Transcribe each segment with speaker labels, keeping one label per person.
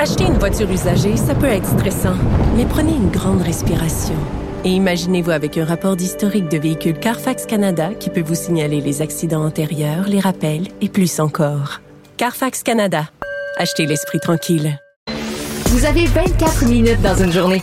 Speaker 1: Acheter une voiture usagée, ça peut être stressant, mais prenez une grande respiration. Et imaginez-vous avec un rapport d'historique de véhicule Carfax Canada qui peut vous signaler les accidents antérieurs, les rappels et plus encore. Carfax Canada. Achetez l'esprit tranquille.
Speaker 2: Vous avez 24 minutes dans une journée.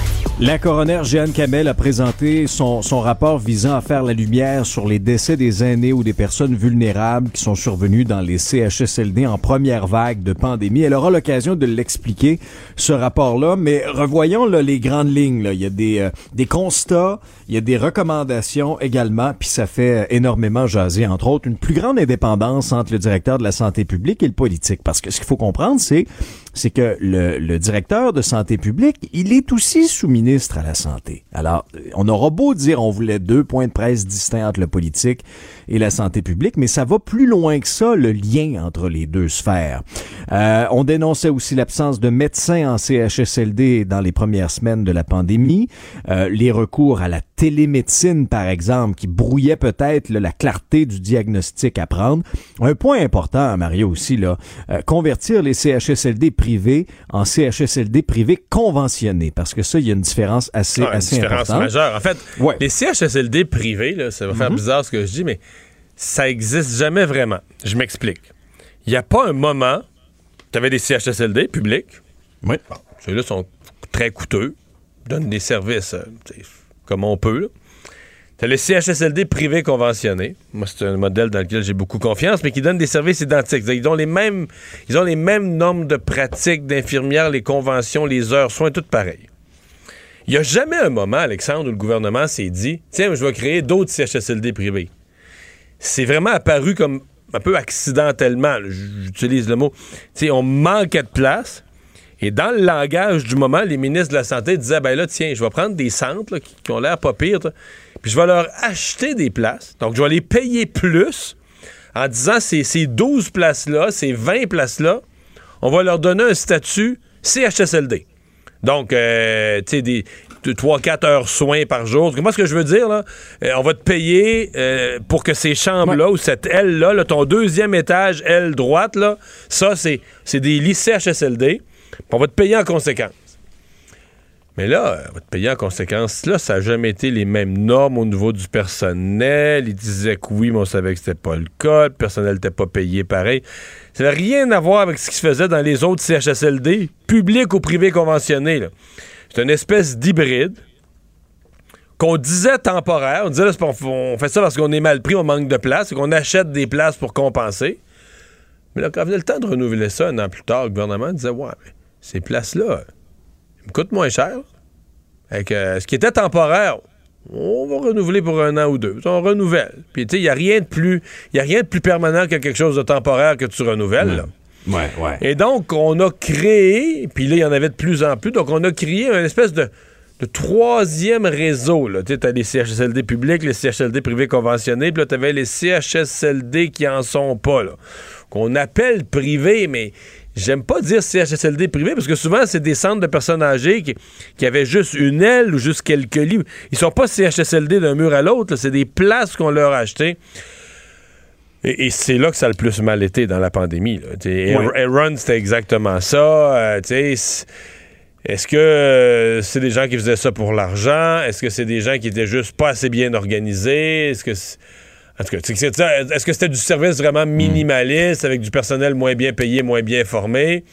Speaker 3: La coroner Jeanne Kamel a présenté son, son rapport visant à faire la lumière sur les décès des aînés ou des personnes vulnérables qui sont survenus dans les CHSLD en première vague de pandémie. Elle aura l'occasion de l'expliquer, ce rapport-là, mais revoyons là, les grandes lignes. Là. Il y a des, euh, des constats, il y a des recommandations également, puis ça fait énormément jaser, entre autres, une plus grande indépendance entre le directeur de la santé publique et le politique. Parce que ce qu'il faut comprendre, c'est c'est que le, le directeur de santé publique, il est aussi sous-ministre à la santé. Alors, on aura beau dire on voulait deux points de presse distincts entre le politique et la santé publique, mais ça va plus loin que ça, le lien entre les deux sphères. Euh, on dénonçait aussi l'absence de médecins en CHSLD dans les premières semaines de la pandémie, euh, les recours à la télémédecine, par exemple, qui brouillait peut-être la clarté du diagnostic à prendre. Un point important, Mario, aussi, là, euh, convertir les CHSLD privés en CHSLD privés conventionnés, parce que ça, il y a une différence assez,
Speaker 4: Ah, une différence
Speaker 3: importante.
Speaker 4: majeure. En fait,
Speaker 3: Ouais.
Speaker 4: les CHSLD privés, là, ça va faire
Speaker 3: Mhm.
Speaker 4: bizarre ce que je dis, mais ça existe jamais vraiment. Je m'explique. Il n'y a pas un moment, tu avais des CHSLD publics.
Speaker 3: Oui.
Speaker 4: Bon, ceux-là sont très coûteux, donnent des services euh, comme on peut. As les CHSLD privés conventionnés. Moi, c'est un modèle dans lequel j'ai beaucoup confiance, mais qui donnent des services identiques. Ils ont les mêmes, ils ont les mêmes normes de pratique d'infirmières, les conventions, les heures, soins, tout pareil. Il n'y a jamais un moment, Alexandre, où le gouvernement s'est dit Tiens, je vais créer d'autres CHSLD privés. C'est vraiment apparu comme un peu accidentellement. J'utilise le mot. Sais, on manquait de place. Et dans le langage du moment, les ministres de la Santé disaient ben là, tiens, je vais prendre des centres qui, ont l'air pas pires, puis je vais leur acheter des places. Donc, je vais les payer plus en disant ces, ces 12 places-là, ces 20 places-là, on va leur donner un statut CHSLD. Donc, euh, tu sais, des 3-4 heures soins par jour. Moi, ce que je veux dire, là, euh, on va te payer euh, pour que ces chambres-là ou cette aile-là, là, ton deuxième étage, aile droite, là, ça, c'est c'est des lits CHSLD. Puis On va te payer en conséquence. Mais là, euh, on va te payer en conséquence. Là, ça n'a jamais été les mêmes normes au niveau du personnel. Ils disaient que oui, mais on savait que c'était pas le cas. Le personnel n'était pas payé pareil. Ça n'a rien à voir avec ce qui se faisait dans les autres CHSLD, publics ou privés conventionnés. là. C'est une espèce d'hybride qu'on disait temporaire. On disait, on fait ça parce qu'on est mal pris, on manque de place, et qu'on achète des places pour compenser. Mais là, quand venait le temps de renouveler ça un an plus tard, le gouvernement disait, ouais, mais ces places-là, ils me coûtent moins cher. Fait que, euh, ce qui était temporaire, on va renouveler pour un an ou deux. On renouvelle. Puis, tu sais, il n'y a rien de plus, il y a rien de plus permanent que quelque chose de temporaire que tu renouvelles. là.
Speaker 3: Ouais, ouais.
Speaker 4: Et donc, on a créé, puis là, il y en avait de plus en plus, donc on a créé une espèce de, de troisième réseau. Tu as les CHSLD publics, les CHSLD privés conventionnés, puis là, tu avais les CHSLD qui en sont pas, là, qu'on appelle privés, mais j'aime pas dire CHSLD privés, parce que souvent, c'est des centres de personnes âgées qui, qui avaient juste une aile ou juste quelques lits. Ils sont pas CHSLD d'un mur à l'autre, c'est des places qu'on leur a achetées. Et, et c'est là que ça a le plus mal été dans la pandémie.
Speaker 3: Ouais.
Speaker 4: Aaron, c'était exactement ça. Euh, Est-ce que euh, c'est des gens qui faisaient ça pour l'argent? Est-ce que c'est des gens qui étaient juste pas assez bien organisés? Est-ce que c'est- en tout cas, est-ce que c'était du service vraiment minimaliste avec du personnel moins bien payé, moins bien formé?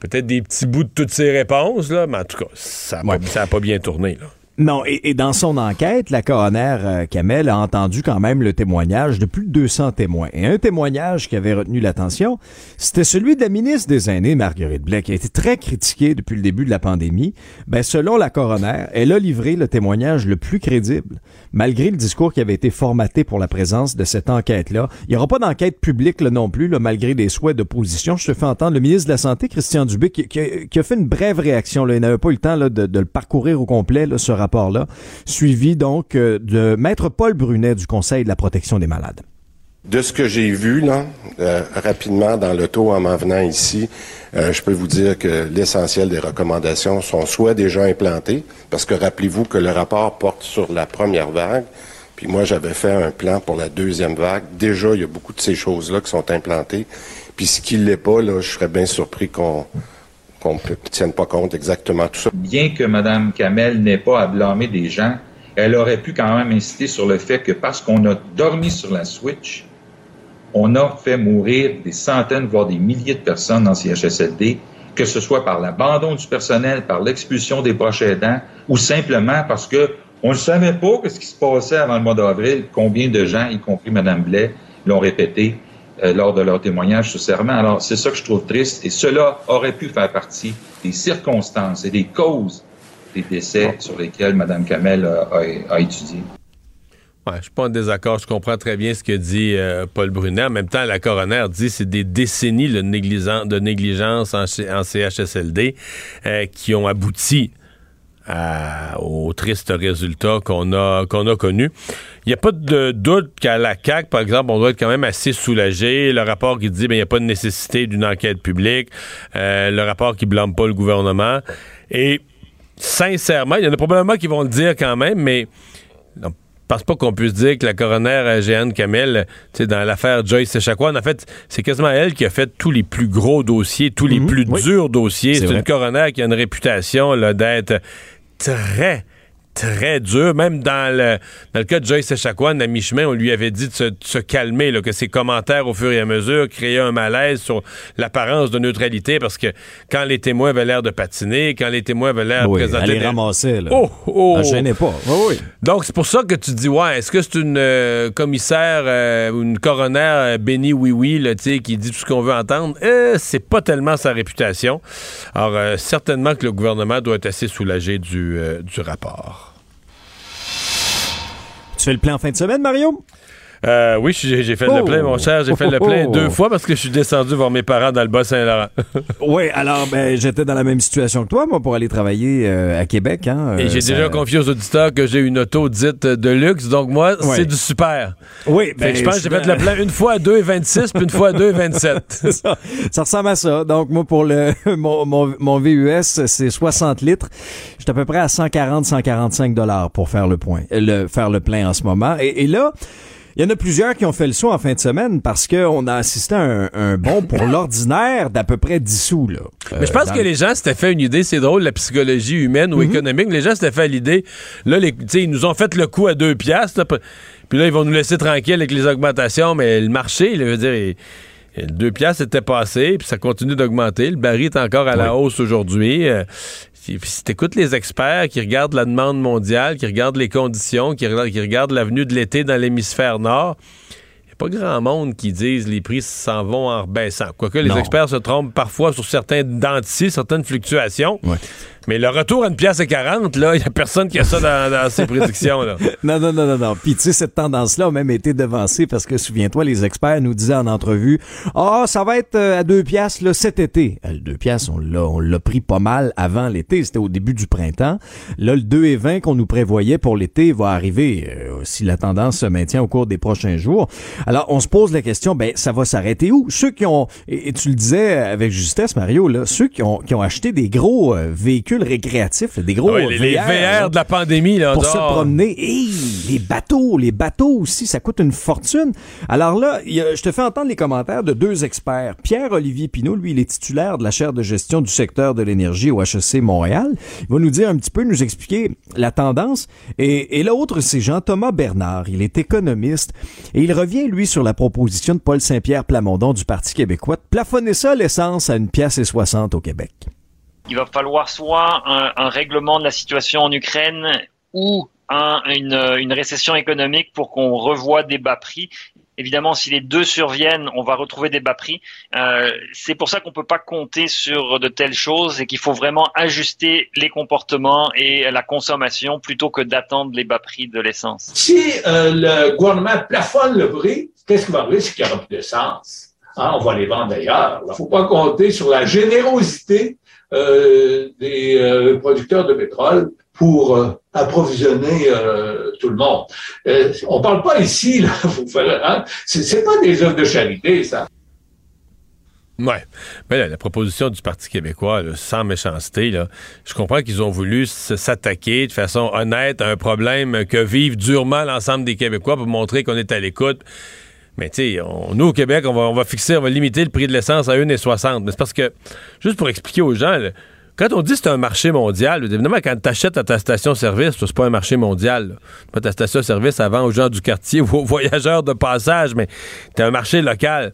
Speaker 4: Peut-être des petits bouts de toutes ces réponses, là, mais en tout cas, ça n'a
Speaker 3: Ouais.
Speaker 4: pas bien tourné. Là.
Speaker 3: Non, et, dans son enquête, la coroner euh, Kamel a entendu quand même le témoignage de plus de 200 témoins. Et un témoignage qui avait retenu l'attention, c'était celui de la ministre des Aînés, Marguerite Blais, qui a été très critiquée depuis le début de la pandémie. Ben, selon la coroner, elle a livré le témoignage le plus crédible, malgré le discours qui avait été formaté pour la présence de cette enquête-là. Il n'y aura pas d'enquête publique là, non plus, là, malgré des souhaits d'opposition. Je te fais entendre le ministre de la Santé, Christian Dubé, qui, qui, a, fait une brève réaction. Là. Il n'avait pas eu le temps là, de, de, le parcourir au complet, là, ce suivi donc euh, de Maître Paul Brunet du Conseil de la protection des malades.
Speaker 5: De ce que j'ai vu là, euh, rapidement dans le taux en m'en venant ici, euh, je peux vous dire que l'essentiel des recommandations sont soit déjà implantées, parce que rappelez-vous que le rapport porte sur la première vague, puis moi j'avais fait un plan pour la deuxième vague. Déjà, il y a beaucoup de ces choses-là qui sont implantées. Puis ce qui l'est pas, je serais bien surpris qu'on qu'on ne tienne pas compte exactement tout ça.
Speaker 6: Bien que Mme Kamel n'ait pas à blâmer des gens, elle aurait pu quand même insister sur le fait que parce qu'on a dormi sur la switch, on a fait mourir des centaines, voire des milliers de personnes dans CHSLD, que ce soit par l'abandon du personnel, par l'expulsion des proches aidants, ou simplement parce que on ne savait pas ce qui se passait avant le mois d'avril, combien de gens, y compris Mme Blais, l'ont répété, euh, lors de leur témoignage sous serment. Alors, c'est ça que je trouve triste. Et cela aurait pu faire partie des circonstances et des causes des décès sur lesquels Mme Kamel a, étudié.
Speaker 4: Ouais, je suis pas en désaccord. Je comprends très bien ce que dit euh, Paul Brunet. En même temps, la coroner dit que c'est des décennies de, négligence en, CHSLD euh, qui ont abouti au triste résultat qu'on a, qu'on a connu. Il n'y a pas de doute qu'à la CAQ, par exemple, on doit être quand même assez soulagé. Le rapport qui dit qu'il ben, n'y a pas de nécessité d'une enquête publique, euh, le rapport qui blâme pas le gouvernement. Et sincèrement, il y en a probablement qui vont le dire quand même, mais je pense pas qu'on puisse dire que la coroner euh, Jeanne Kamel, dans l'affaire Joyce Echaquan, en fait, c'est quasiment elle qui a fait tous les plus gros dossiers, tous les mhm. plus durs dossiers. C'est une coroner qui a une réputation d'être très très dur. Même dans le, dans le cas de Joyce Echaquan, à mi-chemin, on lui avait dit de se, calmer, là, que ses commentaires, au fur et à mesure, créaient un malaise sur l'apparence de neutralité, parce que quand les témoins avaient l'air de patiner, quand les témoins avaient l'air de présenter...
Speaker 3: Elle les ramassait, là.
Speaker 4: Oh, oh!
Speaker 3: Elle gênait pas. oui.
Speaker 4: Donc, c'est pour ça que tu dis, ouais, est-ce que c'est une euh, commissaire euh, ou une coroner euh, bénie oui-oui, là, qui dit tout ce qu'on veut entendre? c'est pas tellement sa réputation. Alors, certainement que le gouvernement doit être assez soulagé du, du rapport.
Speaker 3: Tu fais le plein en fin de semaine, Mario?
Speaker 4: Euh, oui, j'ai fait le plein, mon cher. J'ai fait le plein deux fois parce que je suis descendu voir mes parents dans le Bas-Saint-Laurent.
Speaker 3: oui, alors ben, j'étais dans la même situation que toi, moi, pour aller travailler euh, à Québec. Hein,
Speaker 4: Et j'ai euh, déjà confié aux auditeurs que j'ai une auto dite de luxe, donc moi, c'est du super.
Speaker 3: Oui, ben,
Speaker 4: je pense que j'ai fait le plein une fois à 2,26 puis une fois à 2,27.
Speaker 3: ça, ça ressemble à ça. Donc moi, pour le mon, mon, VUS, c'est 60 litres. J'étais à peu près à 140-145 dollars pour faire le point, le, faire le plein en ce moment. et, et là, il y en a plusieurs qui ont fait le saut en fin de semaine parce qu'on a assisté à un, bon pour l'ordinaire d'à peu près 10 sous. Là,
Speaker 4: Mais je pense que les gens s'étaient fait une idée, c'est drôle, la psychologie humaine ou mhm. économique. Les gens s'étaient fait l'idée, là, les, ils nous ont fait le coup à deux piastres. puis là, ils vont nous laisser tranquilles avec les augmentations, mais le marché, il veut dire... deux piastres était passé, puis ça continue d'augmenter. Le baril est encore à la hausse aujourd'hui. Euh, si t'écoutes les experts qui regardent la demande mondiale, qui regardent les conditions, qui regardent, qui regardent l'avenue de l'été dans l'hémisphère nord, il n'y a pas grand monde qui disent les prix s'en vont en rebaissant. Quoique les experts se trompent parfois sur certains dentiers, certaines fluctuations. Mais le retour à une pièce à 40, là, il n'y a personne qui a ça dans, ses prédictions.
Speaker 3: Non, non, non, non, non. Puis tu sais, cette tendance-là a même été devancée parce que, souviens-toi, les experts nous disaient en entrevue, ah, ça va être euh, à deux piastres là, cet été. Euh, le deux piastres, on l'a, on l'a pris pas mal avant l'été. C'était au début du printemps. Là, le 2 et 20 qu'on nous prévoyait pour l'été va arriver euh, si la tendance se maintient au cours des prochains jours. Alors, on se pose la question, ben, ça va s'arrêter où? Ceux qui ont, et, tu le disais avec justesse, Mario, là, ceux qui ont, qui ont acheté des gros véhicules récréatifs, des gros
Speaker 4: les, VR, de la pandémie là,
Speaker 3: pour se promener. Et les bateaux, les bateaux aussi, ça coûte une fortune. Alors là, je te fais entendre les commentaires de deux experts. Pierre-Olivier Pinault, lui, il est titulaire de la chaire de gestion du secteur de l'énergie au HEC Montréal. Il va nous dire un petit peu, nous expliquer la tendance. Et, et l'autre, c'est Jean-Thomas Bernard. Il est économiste et il revient, lui, sur la proposition de Paul Saint-Pierre Plamondon du Parti québécois de plafonner ça l'essence à une pièce et soixante au Québec
Speaker 7: il va falloir soit un, règlement de la situation en Ukraine ou une, une, récession économique pour qu'on revoie des bas prix. Évidemment, si les deux surviennent, on va retrouver des bas prix. Euh, c'est pour ça qu'on peut pas compter sur de telles choses et qu'il faut vraiment ajuster les comportements et la consommation plutôt que d'attendre les bas prix de l'essence.
Speaker 8: Si euh, le gouvernement plafonne le prix, qu'est-ce qui va arriver? C'est qu'il n'y aura plus d'essence. Hein, on va les vendre ailleurs. Il ne faut pas compter sur la générosité des euh, producteurs de pétrole pour euh, approvisionner euh, tout le monde. Euh, on parle pas ici, là, hein, c'est pas des œuvres de charité, ça.
Speaker 4: Ouais. Mais la proposition du Parti québécois, sans méchanceté, là, je comprends qu'ils ont voulu s'attaquer de façon honnête à un problème que vivent durement l'ensemble des Québécois pour montrer qu'on est à l'écoute. Mais tu sais, nous au Québec, on va, on va fixer, on va limiter le prix de l'essence à 1,60. Mais c'est parce que, juste pour expliquer aux gens, quand on dit que c'est un marché mondial, évidemment, quand tu achètes à ta station-service, c'est pas un marché mondial. Pas ta station-service avant aux gens du quartier ou aux voyageurs de passage, mais c'est un marché local.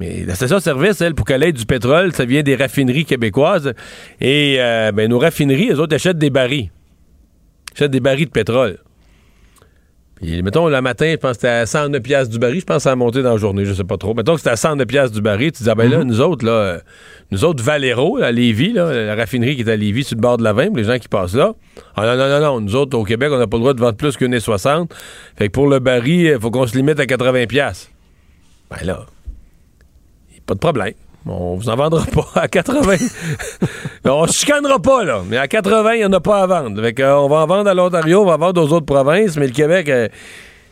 Speaker 4: Mais la station-service, elle, pour qu'elle ait du pétrole, ça vient des raffineries québécoises. Et euh, ben, nos raffineries, elles autres, achètent des barils. achètent des barils de pétrole. Puis, mettons, le matin, je pense que c'était à 109 pièces du baril. Je pense que ça a monté dans la journée, je sais pas trop. Mettons que c'était à 109 pièces du baril. Tu dis, ah ben là, mhm. nous autres, là, nous autres, Valero, à Lévis, là, la raffinerie qui est à Lévis, sur le bord de la 20, les gens qui passent là. Ah non, non, non, non. Nous autres, au Québec, on n'a pas le droit de vendre plus qu'une 60. Fait que pour le baril, il faut qu'on se limite à 80 pièces. Ben là, pas de problème. On vous en vendra pas à 80. on chicanera pas, là. Mais à 80, il n'y en a pas à vendre. Fait euh, on va en vendre à l'Ontario, on va en vendre aux autres provinces, mais le Québec, euh, tu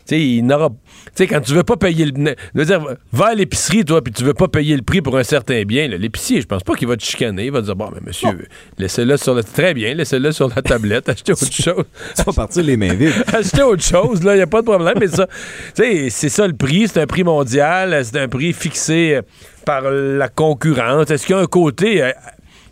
Speaker 4: sais, il n'aura. Tu sais, quand tu veux pas payer le. veux dire, va à l'épicerie, toi, puis tu veux pas payer le prix pour un certain bien. L'épicier, je pense pas qu'il va te chicaner. Il va te dire, bon, mais monsieur, laissez-le sur le. Très bien, laissez-le sur la tablette, achetez autre chose.
Speaker 3: ça va partir les mains vides.
Speaker 4: achetez autre chose, là, il n'y a pas de problème. Mais ça, tu sais, c'est ça le prix. C'est un prix mondial. C'est un prix fixé par la concurrence? Est-ce qu'il y a un côté euh,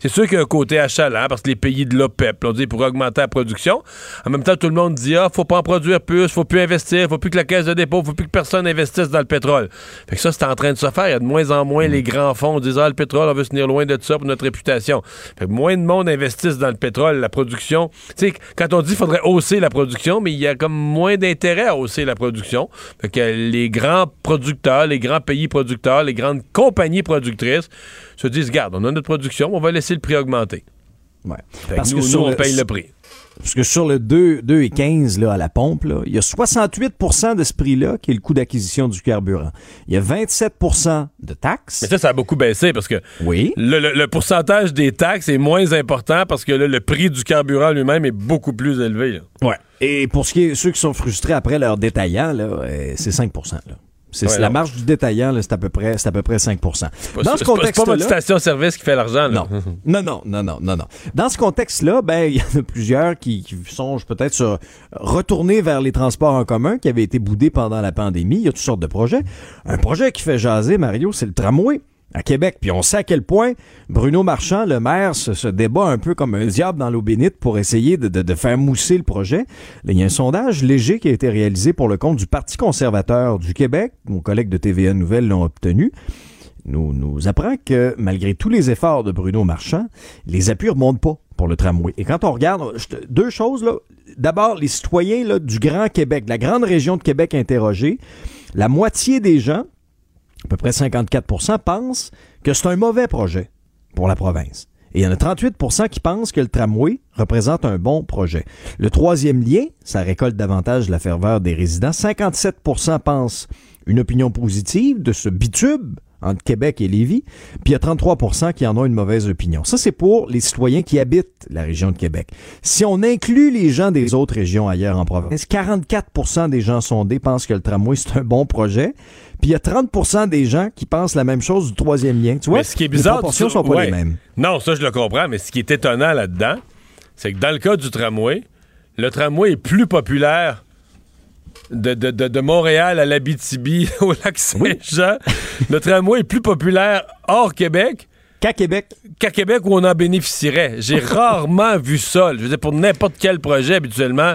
Speaker 4: c'est sûr qu'il y a un côté achalant parce que les pays de l'OPEP, on dit pour augmenter la production. En même temps, tout le monde dit ah, faut pas en produire plus, faut plus investir, faut plus que la caisse de dépôt, faut plus que personne investisse dans le pétrole. Fait que ça, c'est en train de se faire. Il y a de moins en moins les grands fonds disent ah, le pétrole, on veut se tenir loin de ça pour notre réputation. Fait que moins de monde investisse dans le pétrole, la production. Tu sais, quand on dit qu'il faudrait hausser la production, mais il y a comme moins d'intérêt à hausser la production. Fait que les grands producteurs, les grands pays producteurs, les grandes compagnies productrices se disent, garde, on a notre production, on va laisser le prix augmenter.
Speaker 3: Ouais.
Speaker 4: Parce que, nous, on paye le prix.
Speaker 3: Parce que sur le 2, 2 et 15 là, à la pompe, là, il y a 68 de ce prix-là qui est le coût d'acquisition du carburant. Il y a 27 de taxes.
Speaker 4: Mais ça, ça a beaucoup baissé parce que
Speaker 3: oui.
Speaker 4: le, pourcentage des taxes est moins important parce que le prix du carburant lui-même est beaucoup plus élevé.
Speaker 3: Ouais. Et pour ce qui est ceux qui sont frustrés après leur détaillant, euh, c'est 5 là. C'est la marge du détaillant, c'est à peu près, c'est à peu près 5% Dans
Speaker 4: ce contexte-là, pas votre station-service qui fait l'argent.
Speaker 3: Non. non, non, non, non, non, non. Dans ce contexte-là, ben il y en a plusieurs qui, qui songent peut-être sur retourner vers les transports en commun qui avaient été boudés pendant la pandémie. Il y a toutes sortes de projets. Un projet qui fait jaser Mario, c'est le tramway à Québec. Puis on sait à quel point Bruno Marchand, le maire, se, débat un peu comme un diable dans l'eau bénite pour essayer de, faire mousser le projet. il y a un sondage léger qui a été réalisé pour le compte du Parti conservateur du Québec. Mon collègue de TVA Nouvelle l'ont obtenu. Nous, nous apprend que malgré tous les efforts de Bruno Marchand, les appuis remontent pas pour le tramway. Et quand on regarde, deux choses là. D'abord, les citoyens là, du Grand Québec, la grande région de Québec interrogée, la moitié des gens à peu près 54% pensent que c'est un mauvais projet pour la province. Et il y en a 38% qui pensent que le tramway représente un bon projet. Le troisième lien, ça récolte davantage la ferveur des résidents. 57% pensent une opinion positive de ce bitube entre Québec et Lévis, puis il y a 33% qui en ont une mauvaise opinion. Ça, c'est pour les citoyens qui habitent la région de Québec. Si on inclut les gens des autres régions ailleurs en province, 44% des gens sondés pensent que le tramway, c'est un bon projet, puis il y a 30% des gens qui pensent la même chose du troisième lien. Tu vois,
Speaker 4: ce qui est bizarre,
Speaker 3: les proportions sont pas les mêmes.
Speaker 4: Non, ça, je le comprends, mais ce qui est étonnant là-dedans, c'est que dans le cas du tramway, le tramway est plus populaire de, de, de, Montréal à l'Abitibi, au lac Saint-Jean. Le tramway est plus populaire hors Québec
Speaker 3: qu'à Québec.
Speaker 4: Qu'à Québec où on en bénéficierait. J'ai rarement vu ça. Je veux dire, pour n'importe quel projet, habituellement,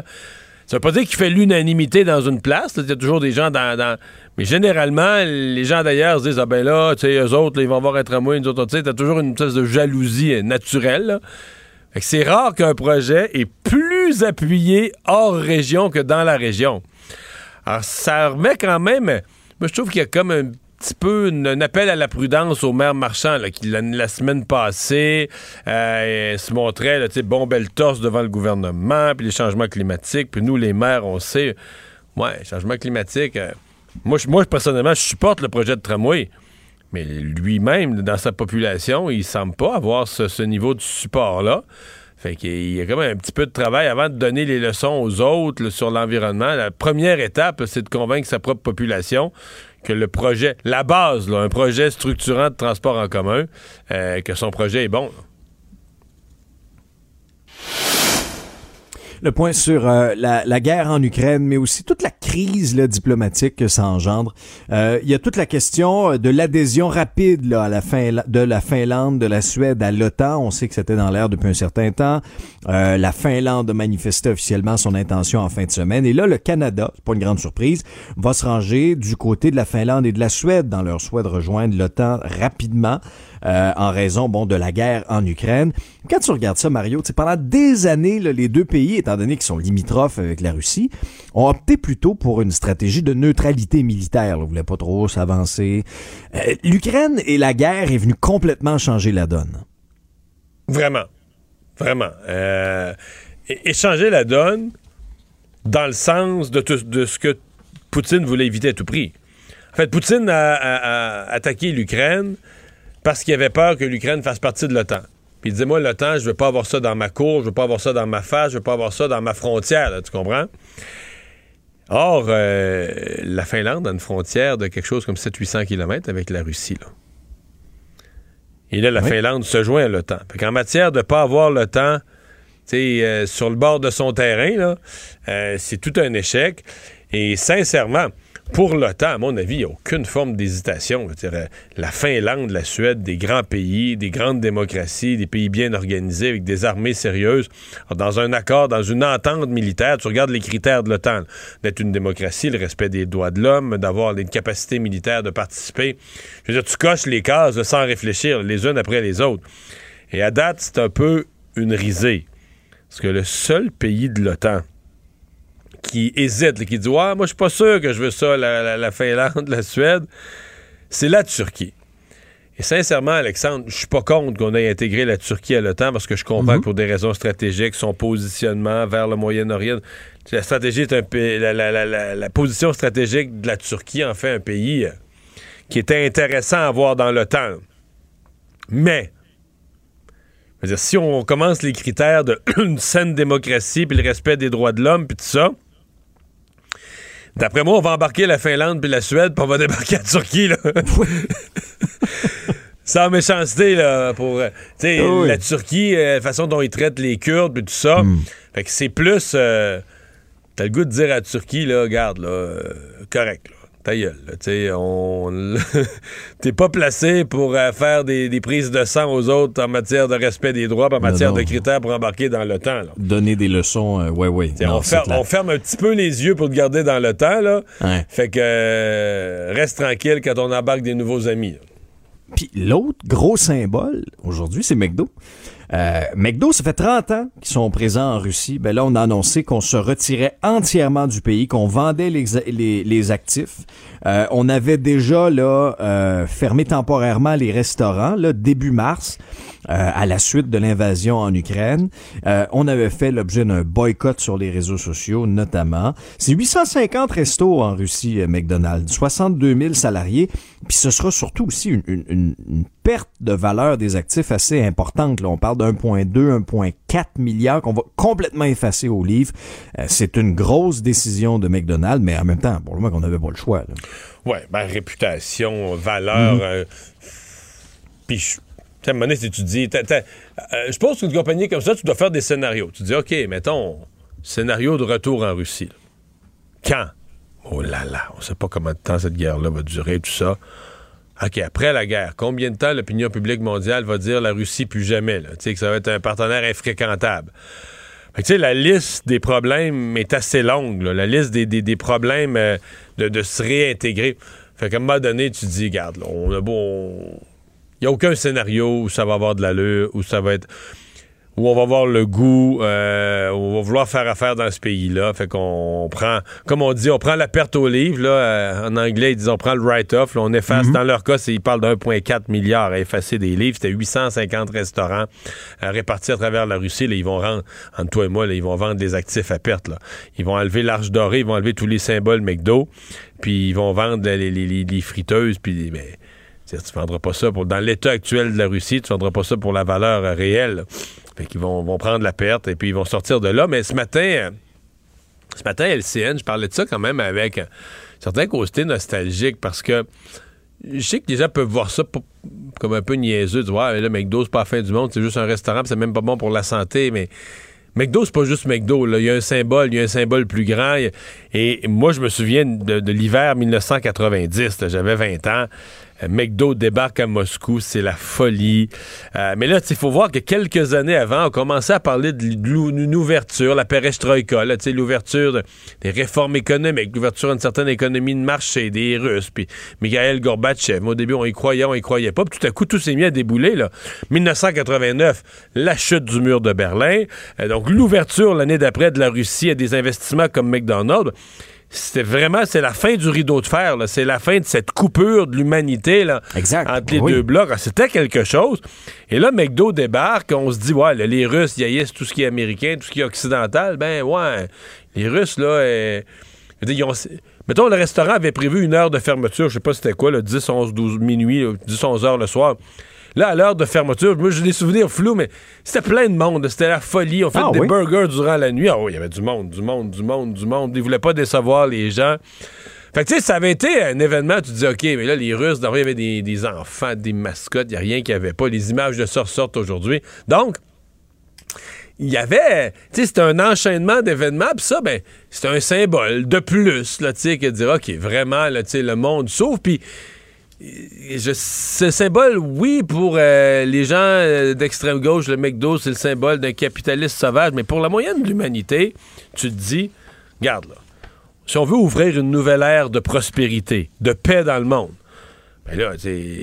Speaker 4: ça veut pas dire qu'il fait l'unanimité dans une place. Il y a toujours des gens dans, Mais généralement, les gens d'ailleurs se disent Ah ben là, tu sais, eux autres, ils vont voir un tramway, nous autres, tu sais, t'as toujours une espèce de jalousie naturelle. c'est rare qu'un projet est plus appuyé hors région que dans la région. Alors, ça remet quand même. Moi, je trouve qu'il y a comme un petit peu un appel à la prudence au maire marchand qui la, semaine passée euh, se montrait là, bon belle torse devant le gouvernement puis les changements climatiques puis nous les maires on sait ouais changement climatique euh, moi, moi personnellement je supporte le projet de tramway mais lui-même dans sa population il semble pas avoir ce niveau de support là fait qu'il y a quand même un petit peu de travail avant de donner les leçons aux autres sur l'environnement. La première étape, c'est de convaincre sa propre population que le projet, la base, un projet structurant de transport en commun, euh, que son projet est bon.
Speaker 3: Le point sur euh, la, guerre en Ukraine, mais aussi toute la crise diplomatique que ça engendre. Euh, il y a toute la question euh, de l'adhésion rapide là, à la fin de la Finlande, de la Suède à l'OTAN. On sait que c'était dans l'air depuis un certain temps. la Finlande a manifesté officiellement son intention en fin de semaine. Et là, le Canada, c'est pas une grande surprise, va se ranger du côté de la Finlande et de la Suède dans leur souhait de rejoindre l'OTAN rapidement. Euh, en raison bon de la guerre en Ukraine. Quand tu regardes ça, Mario, pendant des années, les deux pays, étant donné qu'ils sont limitrophes avec la Russie, ont opté plutôt pour une stratégie de neutralité militaire. Ils ne voulaient pas trop s'avancer. Euh, L'Ukraine et la guerre est venue complètement changer la donne.
Speaker 4: Vraiment. Vraiment. Euh, et, changer la donne dans le sens de ce que Poutine voulait éviter à tout prix. En fait, Poutine a attaqué l'Ukraine parce qu'il avait peur que l'Ukraine fasse partie de l'OTAN. Puis il disait, moi, l'OTAN, je veux pas avoir ça dans ma cour, je veux pas avoir ça dans ma face, je veux pas avoir ça dans ma frontière, tu comprends? Or, euh, la Finlande a une frontière de quelque chose comme 700-800 km avec la Russie. Là. Et là, la Finlande se joint à l'OTAN. En matière de ne pas avoir l'OTAN euh, sur le bord de son terrain, euh, c'est tout un échec. Et sincèrement, pour l'OTAN, à mon avis, il n'y a aucune forme d'hésitation. Euh, la Finlande, la Suède, des grands pays, des grandes démocraties, des pays bien organisés avec des armées sérieuses. Dans un accord, dans une entente militaire, tu regardes les critères de l'OTAN. D'être une démocratie, le respect des droits de l'homme, d'avoir une capacité militaire de participer. Je veux dire, tu coches les cases sans réfléchir, les unes après les autres. Et à date, c'est un peu une risée. Parce que le seul pays de l'OTAN qui hésite, qui dit Ouais, moi, je suis pas sûr que je veux ça, la, Finlande, la Suède, c'est la Turquie. Et sincèrement, Alexandre, je suis pas contre qu'on ait intégré la Turquie à l'OTAN parce que je comprends mhm. que pour des raisons stratégiques, son positionnement vers le Moyen-Orient, la stratégie est un la, position stratégique de la Turquie en fait un pays euh, qui était intéressant à voir dans l'OTAN. Mais, dire, si on commence les critères d'une saine démocratie puis le respect des droits de l'homme puis tout ça, D'après moi, on va embarquer la Finlande puis la Suède, puis on va débarquer la Turquie, là. Sans méchanceté, là, pour... Euh, tu sais, ah la Turquie, euh, la façon dont ils traitent les Kurdes, puis tout ça. Hmm. Fait que c'est plus... Euh, t'as le goût de dire à la Turquie, là, regarde, là, correct, là ta gueule. On... T'es pas placé pour euh, faire des, prises de sang aux autres en matière de respect des droits, en matière de critères pour embarquer dans le temps.
Speaker 3: Donner des leçons, euh, ouais, ouais.
Speaker 4: on, ferme un petit peu les yeux pour te garder dans le temps. Là. Fait que euh, reste tranquille quand on embarque des nouveaux amis.
Speaker 3: Puis l'autre gros symbole aujourd'hui, c'est McDo. Euh, McDo, ça fait 30 ans qu'ils sont présents en Russie. Ben là, on a annoncé qu'on se retirait entièrement du pays, qu'on vendait les, les, actifs. Euh, on avait déjà là euh, fermé temporairement les restaurants là, début mars. Euh, à la suite de l'invasion en Ukraine. Euh, on avait fait l'objet d'un boycott sur les réseaux sociaux, notamment. C'est 850 restos en Russie, euh, McDonald's, 62 000 salariés. Puis ce sera surtout aussi une, une, une perte de valeur des actifs assez importante. Là. Parle d'1,2, 1,4 milliards qu'on va complètement effacer au livre. c'est une grosse décision de McDonald's, mais en même temps, pour le moment, qu'on n'avait pas le choix. Là.
Speaker 4: Ouais, ben, réputation, valeur. Mm-hmm. puis à un moment donné, si tu dis. Euh, je pense qu'une compagnie comme ça, tu dois faire des scénarios. Tu dis, OK, mettons, scénario de retour en Russie. Quand? Oh là là, on sait pas combien de temps cette guerre-là va durer, tout ça. OK, après la guerre, combien de temps l'opinion publique mondiale va dire la Russie plus jamais, Tu sais, que ça va être un partenaire infréquentable. tu sais, la liste des problèmes est assez longue, la liste des, problèmes euh, de, se réintégrer. Fait qu'à un moment donné, tu dis, regarde, on a beau... Il n'y a aucun scénario où ça va avoir de l'allure, où ça va être. Où on va avoir le goût, euh, on va vouloir faire affaire dans ce pays-là. Fait qu'on prend, comme on dit, on prend la perte au livre. Là, euh, en anglais, ils disent on prend le write-off. on efface.
Speaker 3: Mhm.
Speaker 4: Dans leur cas, ils parlent de 1,4 milliard à effacer des livres. C'était 850 restaurants euh, répartis à travers la Russie. Là, ils vont rendre, entre toi et moi, là, ils vont vendre des actifs à perte. Là. Ils vont enlever l'Arche dorée, ils vont enlever tous les symboles McDo, puis ils vont vendre les, les- les- les friteuses, puis mais, tu vendras pas ça pour dans l'état actuel de la Russie, tu vendras pas ça pour la valeur euh, réelle. Fait qu'ils vont, prendre la perte et puis ils vont sortir de là. Mais ce matin, ce matin, LCN, je parlais de ça quand même avec un certain côté nostalgique parce que je sais que les gens peuvent voir ça comme un peu niaiseux, voir, ouais, là, McDo, c'est pas la fin du monde, c'est juste un restaurant, c'est même pas bon pour la santé, mais McDo, c'est pas juste McDo. Il y a un symbole, il y a un symbole plus grand. Et moi, je me souviens de, de l'hiver 1990. là, J'avais 20 ans. McDo débarque à Moscou, c'est la folie. Euh, mais là, il faut voir que quelques années avant, on commençait à parler d'une ouverture, la perestroïka, l'ouverture de- des réformes économiques, l'ouverture d'une certaine économie de marché des Russes, puis Mikhail Gorbatchev. Au début, on y croyait, on y croyait pas, puis tout à coup, tout s'est mis à débouler. Là. 1989, la chute du mur de Berlin, Euh, donc l'ouverture l'année d'après de la Russie à des investissements comme McDonald's c'était vraiment c'est la fin du rideau de fer c'est la fin de cette coupure de l'humanité entre les
Speaker 3: Oui.
Speaker 4: deux blocs. Ah, c'était quelque chose. Et là McDo débarque on se dit ouais là, les Russes ils tout ce qui est américain tout ce qui est occidental. Ben ouais les Russes là euh, ils ont- mettons le restaurant avait prévu une heure de fermeture je sais pas c'était quoi là, 10 11 12 minuit là, 10 11 heures le soir Là, à l'heure de fermeture, moi, j'ai des souvenirs flous, mais c'était plein de monde. C'était la folie. On fait
Speaker 3: Ah
Speaker 4: des
Speaker 3: oui?
Speaker 4: burgers durant la nuit. Ah oui, il y avait du monde, du monde, du monde, du monde. Ils voulaient pas décevoir les gens. Fait que, tu sais, ça avait été un événement, tu te dis, OK, mais là, les Russes, il y avait des, des enfants, des mascottes, il n'y a rien qu'il n'y avait pas. Les images de ça ressortent aujourd'hui. Donc, il y avait, tu sais, c'était un enchaînement d'événements, puis ça, ben, c'était un symbole de plus, là, tu sais, que de dire, OK, vraiment, là, tu sais, le monde s'ouvre, puis je- ce symbole, oui, pour euh, les gens euh, d'extrême gauche, le McDo, c'est le symbole d'un capitaliste sauvage, mais pour la moyenne de l'humanité, tu te dis, regarde là, si on veut ouvrir une nouvelle ère de prospérité, de paix dans le monde, ben là,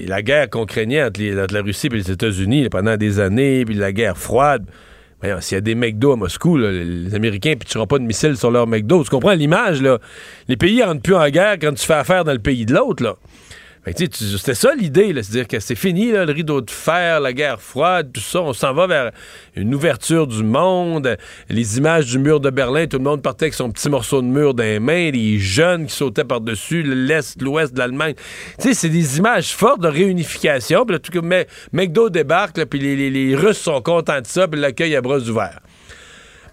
Speaker 4: la guerre qu'on craignait entre, la Russie et les États-Unis pendant des années, puis la guerre froide, s'il y a des McDo à Moscou, les Américains ne pitcheront pas de missiles sur leur McDo. Tu comprends l'image, là? Les pays rentrent plus en guerre quand tu fais affaire dans le pays de l'autre, là. Tu- C'était ça l'idée, c'est-à-dire que c'est fini, le rideau de fer, la guerre froide, tout ça. On s'en va vers une ouverture du monde. Les images du mur de Berlin, tout le monde partait avec son petit morceau de mur dans les mains, les jeunes qui sautaient par-dessus, l'Est, l'Ouest de l'Allemagne. Tu sais, c'est des images fortes de réunification. Puis là, tout comme Me- McDo débarque, puis les Russes sont contents de ça, puis l'accueil à bras ouverts.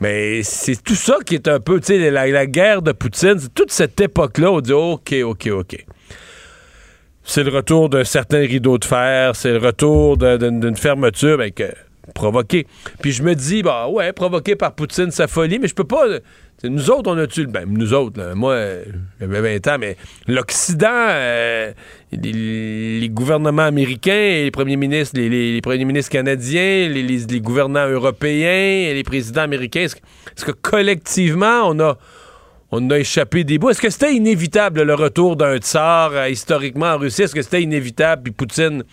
Speaker 4: Mais c'est tout ça qui est un peu, tu sais, la, la guerre de Poutine, c'est toute cette époque-là, on dit, OK, OK, OK c'est le retour d'un certain rideau de fer, c'est le retour d'une fermeture ben, que- provoquée. Puis je me dis, bah ouais, provoqué par Poutine, sa folie, mais je peux pas. Nous autres, on a-tu le. Ben, nous autres, moi, j'avais 20 ans, mais l'Occident, euh, les, gouvernements américains, les premiers ministres, les, premiers ministres canadiens, les, gouvernants européens, les présidents américains, est-ce que collectivement, on a on a échappé des bouts. Est-ce que c'était inévitable le retour d'un tsar euh, historiquement en Russie? Est-ce que c'était inévitable puis Poutine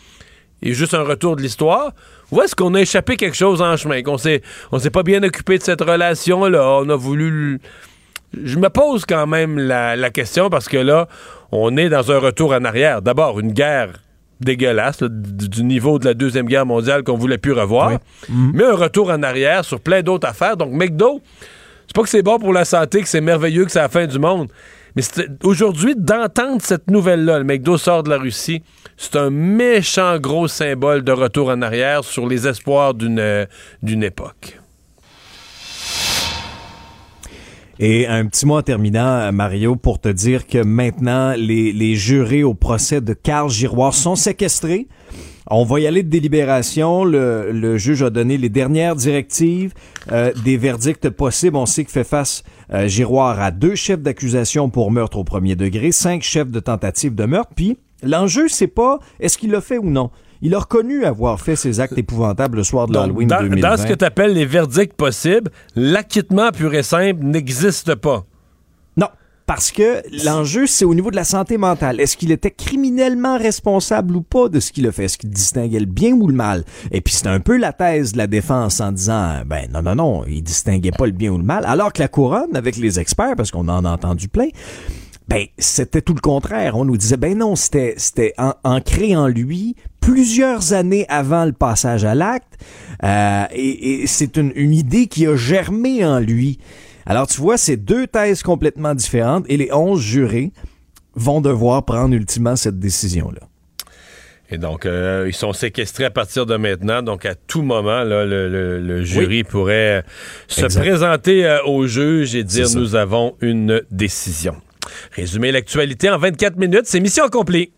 Speaker 4: est juste un retour de l'histoire? Ou est-ce qu'on a échappé quelque chose en chemin? Qu'on s'est, on s'est pas bien occupé de cette relation-là? On a voulu. Je me pose quand même la, la question parce que là, on est dans un retour en arrière. D'abord, une guerre dégueulasse, là, du, du niveau de la Deuxième Guerre mondiale qu'on voulait plus revoir, mais un retour en arrière sur plein d'autres affaires. Donc, McDo, c'est pas que c'est bon pour la santé, que c'est merveilleux, que c'est la fin du monde. Mais aujourd'hui, d'entendre cette nouvelle-là, le McDo sort de la Russie, c'est un méchant gros symbole de retour en arrière sur les espoirs d'une euh, époque.
Speaker 3: Et un petit mot en terminant, Mario, pour te dire que maintenant, les, les jurés au procès de Carl Giroir sont séquestrés. On va y aller de délibération. Le, le juge a donné les dernières directives, euh, des verdicts possibles. On sait que fait face euh, Giroir à deux chefs d'accusation pour meurtre au premier degré, cinq chefs de tentative de meurtre. Puis l'enjeu, c'est pas est-ce qu'il l'a fait ou non. Il a reconnu avoir fait ces actes épouvantables le soir de l'Halloween
Speaker 4: dans,
Speaker 3: 2020.
Speaker 4: dans ce que tu appelles les verdicts possibles, l'acquittement pur et simple n'existe pas.
Speaker 3: Parce que l'enjeu, c'est au niveau de la santé mentale. Est-ce qu'il était criminellement responsable ou pas de ce qu'il a fait? Est-ce qu'il distinguait le bien ou le mal? Et puis c'est un peu la thèse de la défense en disant, ben non, non, non, il distinguait pas le bien ou le mal. Alors que la couronne, avec les experts, parce qu'on en a entendu plein, ben c'était tout le contraire. On nous disait, ben non, c'était c'était ancré en lui plusieurs années avant le passage à l'acte, euh, et, et c'est une, une idée qui a germé en lui. Alors, tu vois, c'est deux thèses complètement différentes et les onze jurés vont devoir prendre ultimement cette décision-là.
Speaker 4: Et donc, euh, ils sont séquestrés à partir de maintenant. Donc, à tout moment, là, le, jury pourrait se présenter euh, au juge et dire nous avons une décision. Résumer l'actualité en 24 minutes, c'est mission accomplie.